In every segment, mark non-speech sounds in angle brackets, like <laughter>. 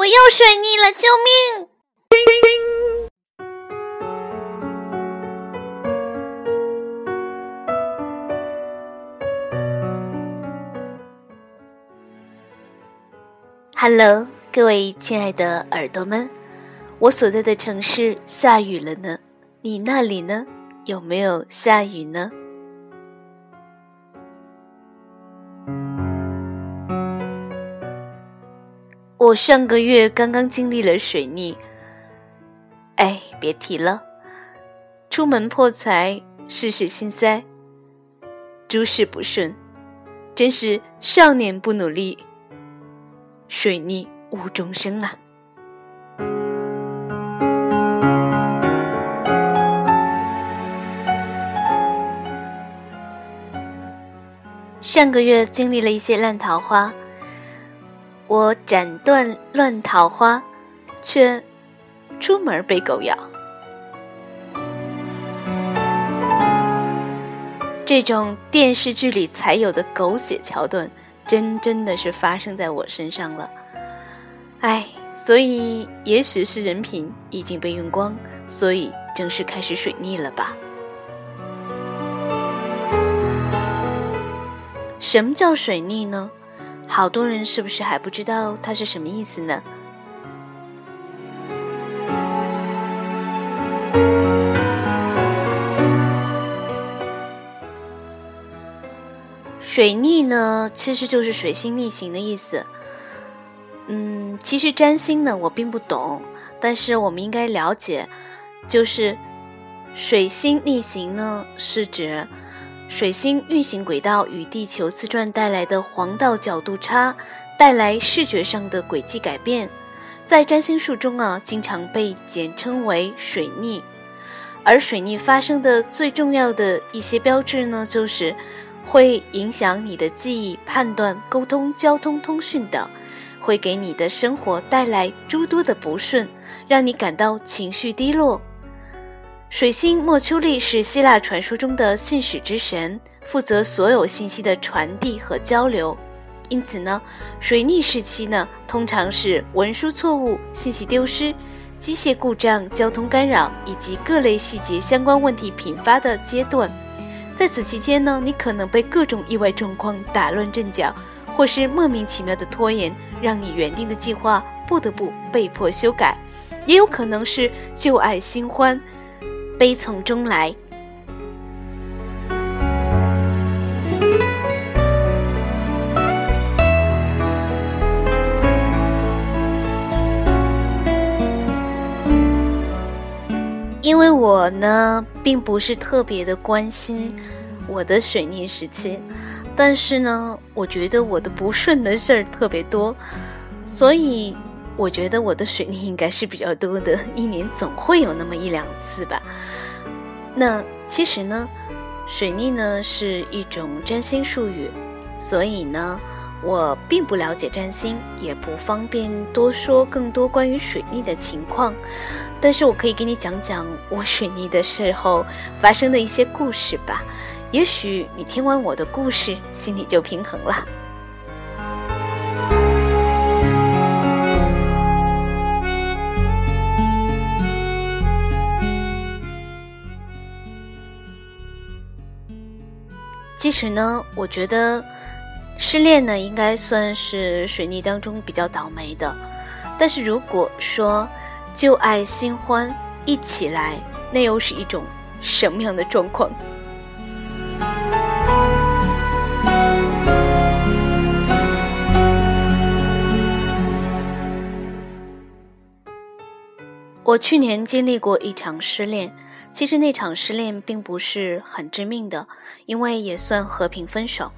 我又水逆了，救命！Hello，各位亲爱的耳朵们，我所在的城市下雨了呢，你那里呢？有没有下雨呢？我上个月刚刚经历了水逆，哎，别提了，出门破财，事事心塞，诸事不顺，真是少年不努力。水逆无终生啊！上个月经历了一些烂桃花，我斩断乱桃花，却出门被狗咬。这种电视剧里才有的狗血桥段。真真的是发生在我身上了，哎，所以也许是人品已经被用光，所以正式开始水逆了吧？什么叫水逆呢？好多人是不是还不知道它是什么意思呢？水逆呢，其实就是水星逆行的意思。嗯，其实占星呢，我并不懂，但是我们应该了解，就是水星逆行呢，是指水星运行轨道与地球自转带来的黄道角度差，带来视觉上的轨迹改变，在占星术中啊，经常被简称为水逆。而水逆发生的最重要的一些标志呢，就是。会影响你的记忆、判断、沟通、交通、通讯等，会给你的生活带来诸多的不顺，让你感到情绪低落。水星莫丘利是希腊传说中的信使之神，负责所有信息的传递和交流。因此呢，水逆时期呢，通常是文书错误、信息丢失、机械故障、交通干扰以及各类细节相关问题频发的阶段。在此期间呢，你可能被各种意外状况打乱阵脚，或是莫名其妙的拖延，让你原定的计划不得不被迫修改；也有可能是旧爱新欢，悲从中来。因为我呢，并不是特别的关心我的水逆时期，但是呢，我觉得我的不顺的事儿特别多，所以我觉得我的水逆应该是比较多的，一年总会有那么一两次吧。那其实呢，水逆呢是一种占星术语，所以呢，我并不了解占星，也不方便多说更多关于水逆的情况。但是我可以给你讲讲我水逆的时候发生的一些故事吧，也许你听完我的故事，心里就平衡了。其实呢，我觉得失恋呢应该算是水逆当中比较倒霉的，但是如果说，旧爱新欢一起来，那又是一种什么样的状况？我去年经历过一场失恋，其实那场失恋并不是很致命的，因为也算和平分手。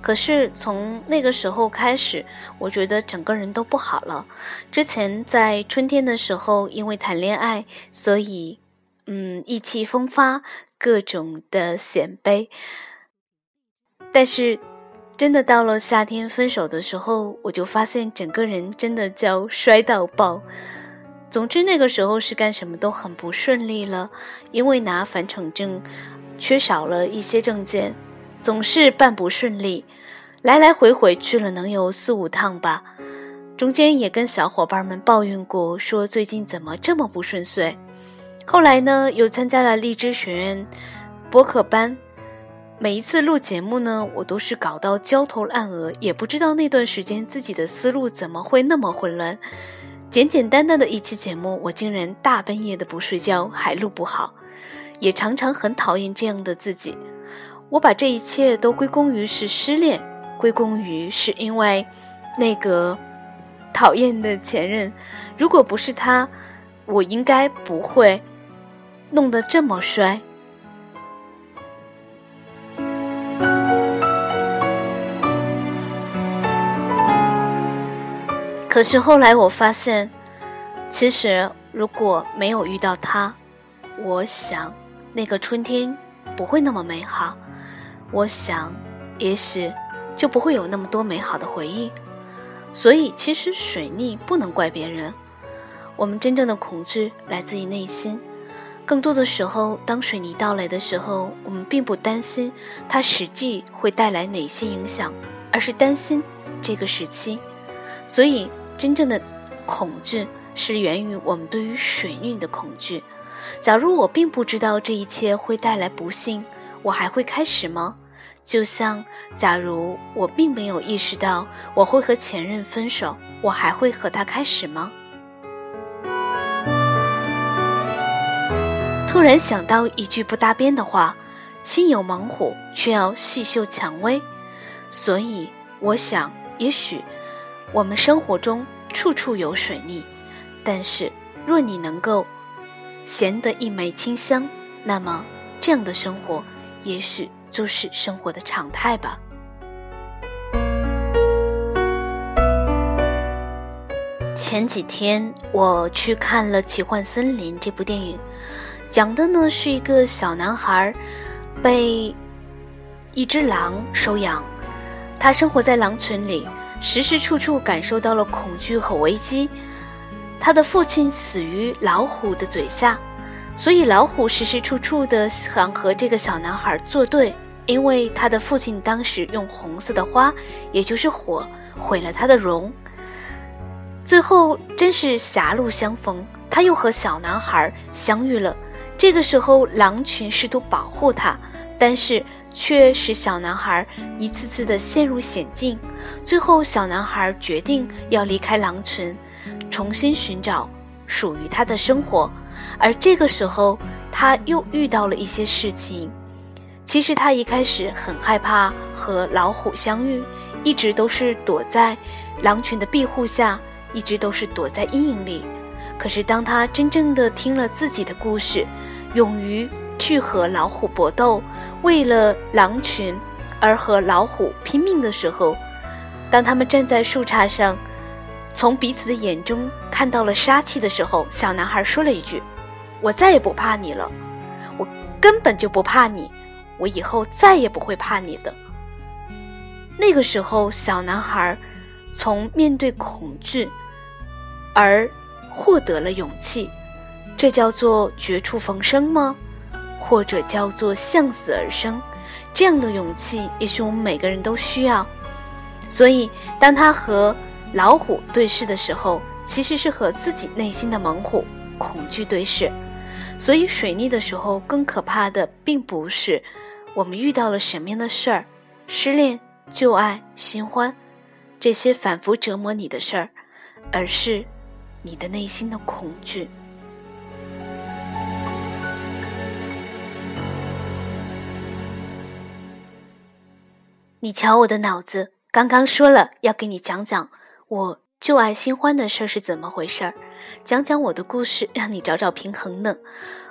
可是从那个时候开始，我觉得整个人都不好了。之前在春天的时候，因为谈恋爱，所以嗯意气风发，各种的显摆。但是真的到了夏天分手的时候，我就发现整个人真的叫摔到爆。总之那个时候是干什么都很不顺利了，因为拿返程证，缺少了一些证件。总是办不顺利，来来回回去了能有四五趟吧。中间也跟小伙伴们抱怨过，说最近怎么这么不顺遂。后来呢，又参加了荔枝学院播客班。每一次录节目呢，我都是搞到焦头烂额，也不知道那段时间自己的思路怎么会那么混乱。简简单单的一期节目，我竟然大半夜的不睡觉还录不好，也常常很讨厌这样的自己。我把这一切都归功于是失恋，归功于是因为那个。讨厌的前任，如果不是他，我应该不会弄得这么衰。可是后来我发现，其实如果没有遇到他，我想那个春天不会那么美好。我想，也许就不会有那么多美好的回忆。所以，其实水逆不能怪别人。我们真正的恐惧来自于内心。更多的时候，当水泥到来的时候，我们并不担心它实际会带来哪些影响，而是担心这个时期。所以，真正的恐惧是源于我们对于水逆的恐惧。假如我并不知道这一切会带来不幸，我还会开始吗？就像，假如我并没有意识到我会和前任分手，我还会和他开始吗？突然想到一句不搭边的话：“心有猛虎，却要细嗅蔷薇。”所以，我想，也许我们生活中处处有水逆，但是若你能够闲得一枚清香，那么这样的生活，也许。就是生活的常态吧。前几天我去看了《奇幻森林》这部电影，讲的呢是一个小男孩被一只狼收养，他生活在狼群里，时时处处感受到了恐惧和危机。他的父亲死于老虎的嘴下，所以老虎时时处处的想和这个小男孩作对。因为他的父亲当时用红色的花，也就是火，毁了他的容。最后真是狭路相逢，他又和小男孩相遇了。这个时候，狼群试图保护他，但是却使小男孩一次次的陷入险境。最后，小男孩决定要离开狼群，重新寻找属于他的生活。而这个时候，他又遇到了一些事情。其实他一开始很害怕和老虎相遇，一直都是躲在狼群的庇护下，一直都是躲在阴影里。可是当他真正的听了自己的故事，勇于去和老虎搏斗，为了狼群而和老虎拼命的时候，当他们站在树杈上，从彼此的眼中看到了杀气的时候，小男孩说了一句：“我再也不怕你了，我根本就不怕你。”我以后再也不会怕你的。那个时候，小男孩从面对恐惧而获得了勇气，这叫做绝处逢生吗？或者叫做向死而生？这样的勇气，也许我们每个人都需要。所以，当他和老虎对视的时候，其实是和自己内心的猛虎恐惧对视。所以，水逆的时候，更可怕的并不是。我们遇到了什么样的事儿？失恋、旧爱、新欢，这些反复折磨你的事儿，而是你的内心的恐惧。你瞧我的脑子，刚刚说了要给你讲讲我旧爱新欢的事儿是怎么回事儿，讲讲我的故事，让你找找平衡呢。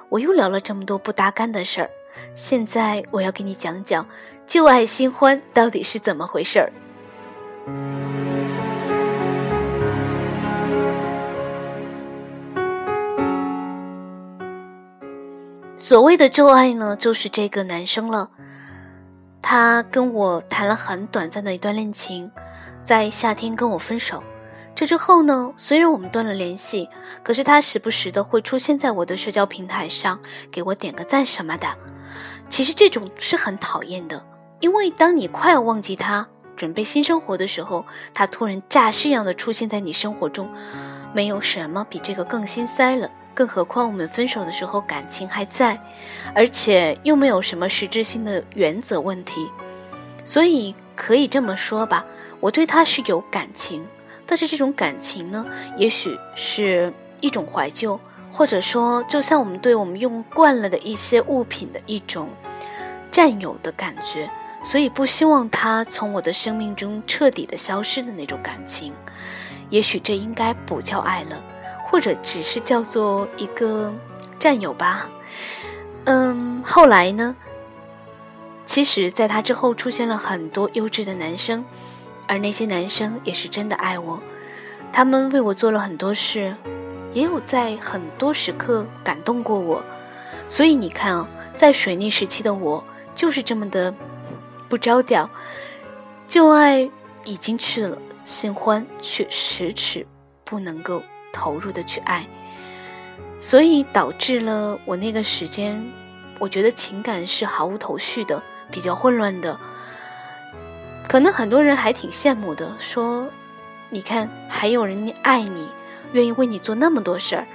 我又聊了这么多不搭干的事儿。现在我要给你讲讲旧爱新欢到底是怎么回事儿。所谓的旧爱呢，就是这个男生了。他跟我谈了很短暂的一段恋情，在夏天跟我分手。这之后呢，虽然我们断了联系，可是他时不时的会出现在我的社交平台上，给我点个赞什么的。其实这种是很讨厌的，因为当你快要忘记他，准备新生活的时候，他突然诈尸一样的出现在你生活中，没有什么比这个更心塞了。更何况我们分手的时候感情还在，而且又没有什么实质性的原则问题，所以可以这么说吧，我对他是有感情，但是这种感情呢，也许是一种怀旧，或者说就像我们对我们用惯了的一些物品的一种占有的感觉，所以不希望他从我的生命中彻底的消失的那种感情，也许这应该不叫爱了。或者只是叫做一个战友吧，嗯，后来呢？其实，在他之后出现了很多优质的男生，而那些男生也是真的爱我，他们为我做了很多事，也有在很多时刻感动过我。所以你看啊，在水逆时期的我就是这么的不着调，旧爱已经去了，新欢却迟迟不能够。投入的去爱，所以导致了我那个时间，我觉得情感是毫无头绪的，比较混乱的。可能很多人还挺羡慕的，说：“你看，还有人爱你，愿意为你做那么多事儿。”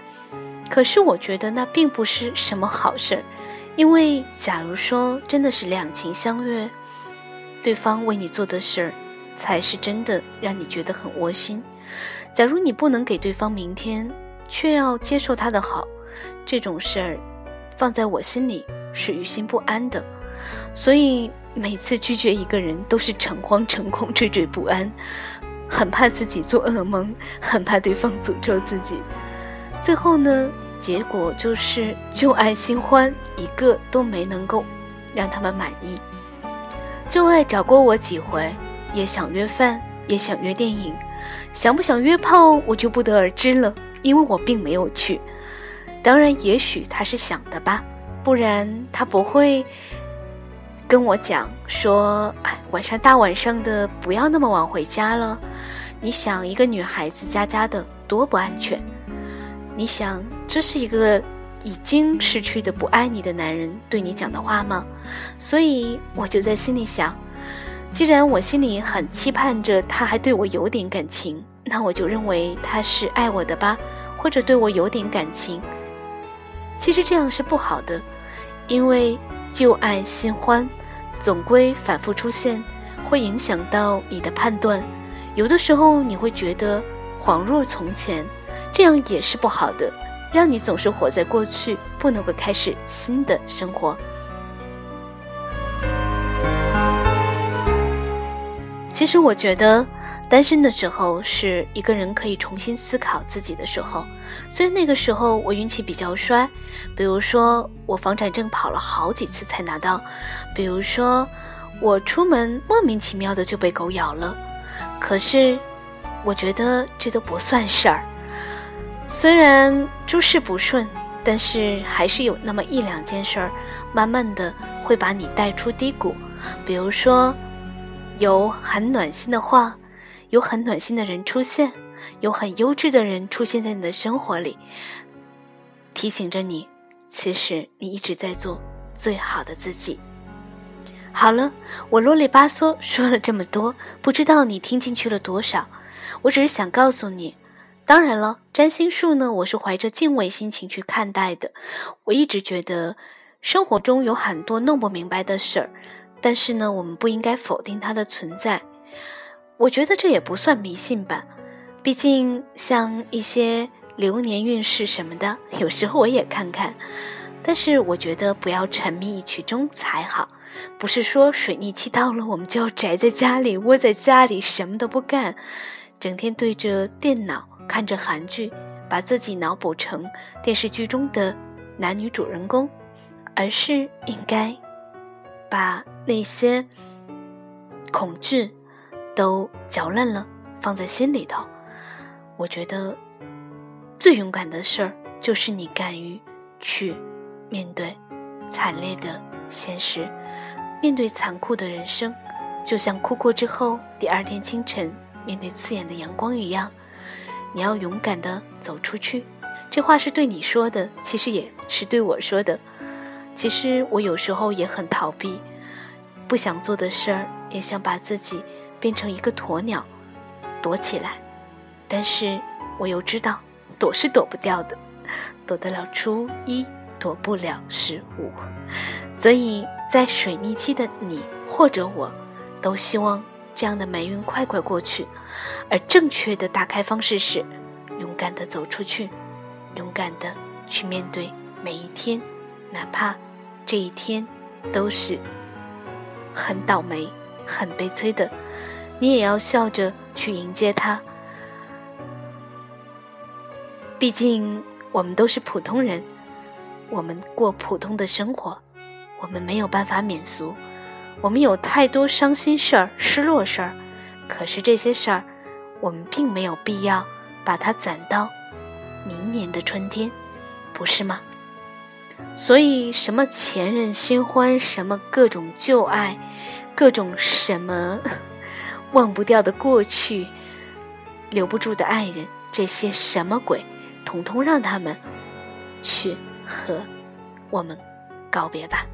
可是我觉得那并不是什么好事儿，因为假如说真的是两情相悦，对方为你做的事儿，才是真的让你觉得很窝心。假如你不能给对方明天，却要接受他的好，这种事儿，放在我心里是于心不安的。所以每次拒绝一个人，都是诚惶诚恐、惴惴不安，很怕自己做噩梦，很怕对方诅咒自己。最后呢，结果就是旧爱新欢一个都没能够让他们满意。旧爱找过我几回，也想约饭，也想约电影。想不想约炮，我就不得而知了，因为我并没有去。当然，也许他是想的吧，不然他不会跟我讲说：“哎，晚上大晚上的，不要那么晚回家了。”你想，一个女孩子家家的多不安全？你想，这是一个已经失去的不爱你的男人对你讲的话吗？所以，我就在心里想。既然我心里很期盼着他还对我有点感情，那我就认为他是爱我的吧，或者对我有点感情。其实这样是不好的，因为旧爱新欢，总归反复出现，会影响到你的判断。有的时候你会觉得恍若从前，这样也是不好的，让你总是活在过去，不能够开始新的生活。其实我觉得，单身的时候是一个人可以重新思考自己的时候。虽然那个时候我运气比较衰，比如说我房产证跑了好几次才拿到，比如说我出门莫名其妙的就被狗咬了，可是我觉得这都不算事儿。虽然诸事不顺，但是还是有那么一两件事儿，慢慢的会把你带出低谷，比如说。有很暖心的话，有很暖心的人出现，有很优质的人出现在你的生活里，提醒着你，其实你一直在做最好的自己。好了，我啰里吧嗦说了这么多，不知道你听进去了多少。我只是想告诉你，当然了，占星术呢，我是怀着敬畏心情去看待的。我一直觉得，生活中有很多弄不明白的事儿。但是呢，我们不应该否定它的存在。我觉得这也不算迷信吧，毕竟像一些流年运势什么的，有时候我也看看。但是我觉得不要沉迷于其中才好。不是说水逆期到了，我们就要宅在家里，窝在家里什么都不干，整天对着电脑看着韩剧，把自己脑补成电视剧中的男女主人公，而是应该。把那些恐惧都嚼烂了，放在心里头。我觉得最勇敢的事儿，就是你敢于去面对惨烈的现实，面对残酷的人生，就像哭过之后第二天清晨面对刺眼的阳光一样。你要勇敢的走出去。这话是对你说的，其实也是对我说的。其实我有时候也很逃避，不想做的事儿，也想把自己变成一个鸵鸟，躲起来。但是我又知道，躲是躲不掉的，躲得了初一，躲不了十五。所以在水逆期的你或者我，都希望这样的霉运快快过去。而正确的打开方式是，勇敢的走出去，勇敢的去面对每一天，哪怕这一天都是很倒霉、很悲催的，你也要笑着去迎接它。毕竟我们都是普通人，我们过普通的生活，我们没有办法免俗，我们有太多伤心事儿、失落事儿，可是这些事儿，我们并没有必要把它攒到明年的春天，不是吗？所以，什么前任新欢，什么各种旧爱，各种什么 <laughs> 忘不掉的过去，留不住的爱人，这些什么鬼？统统让他们去和我们告别吧。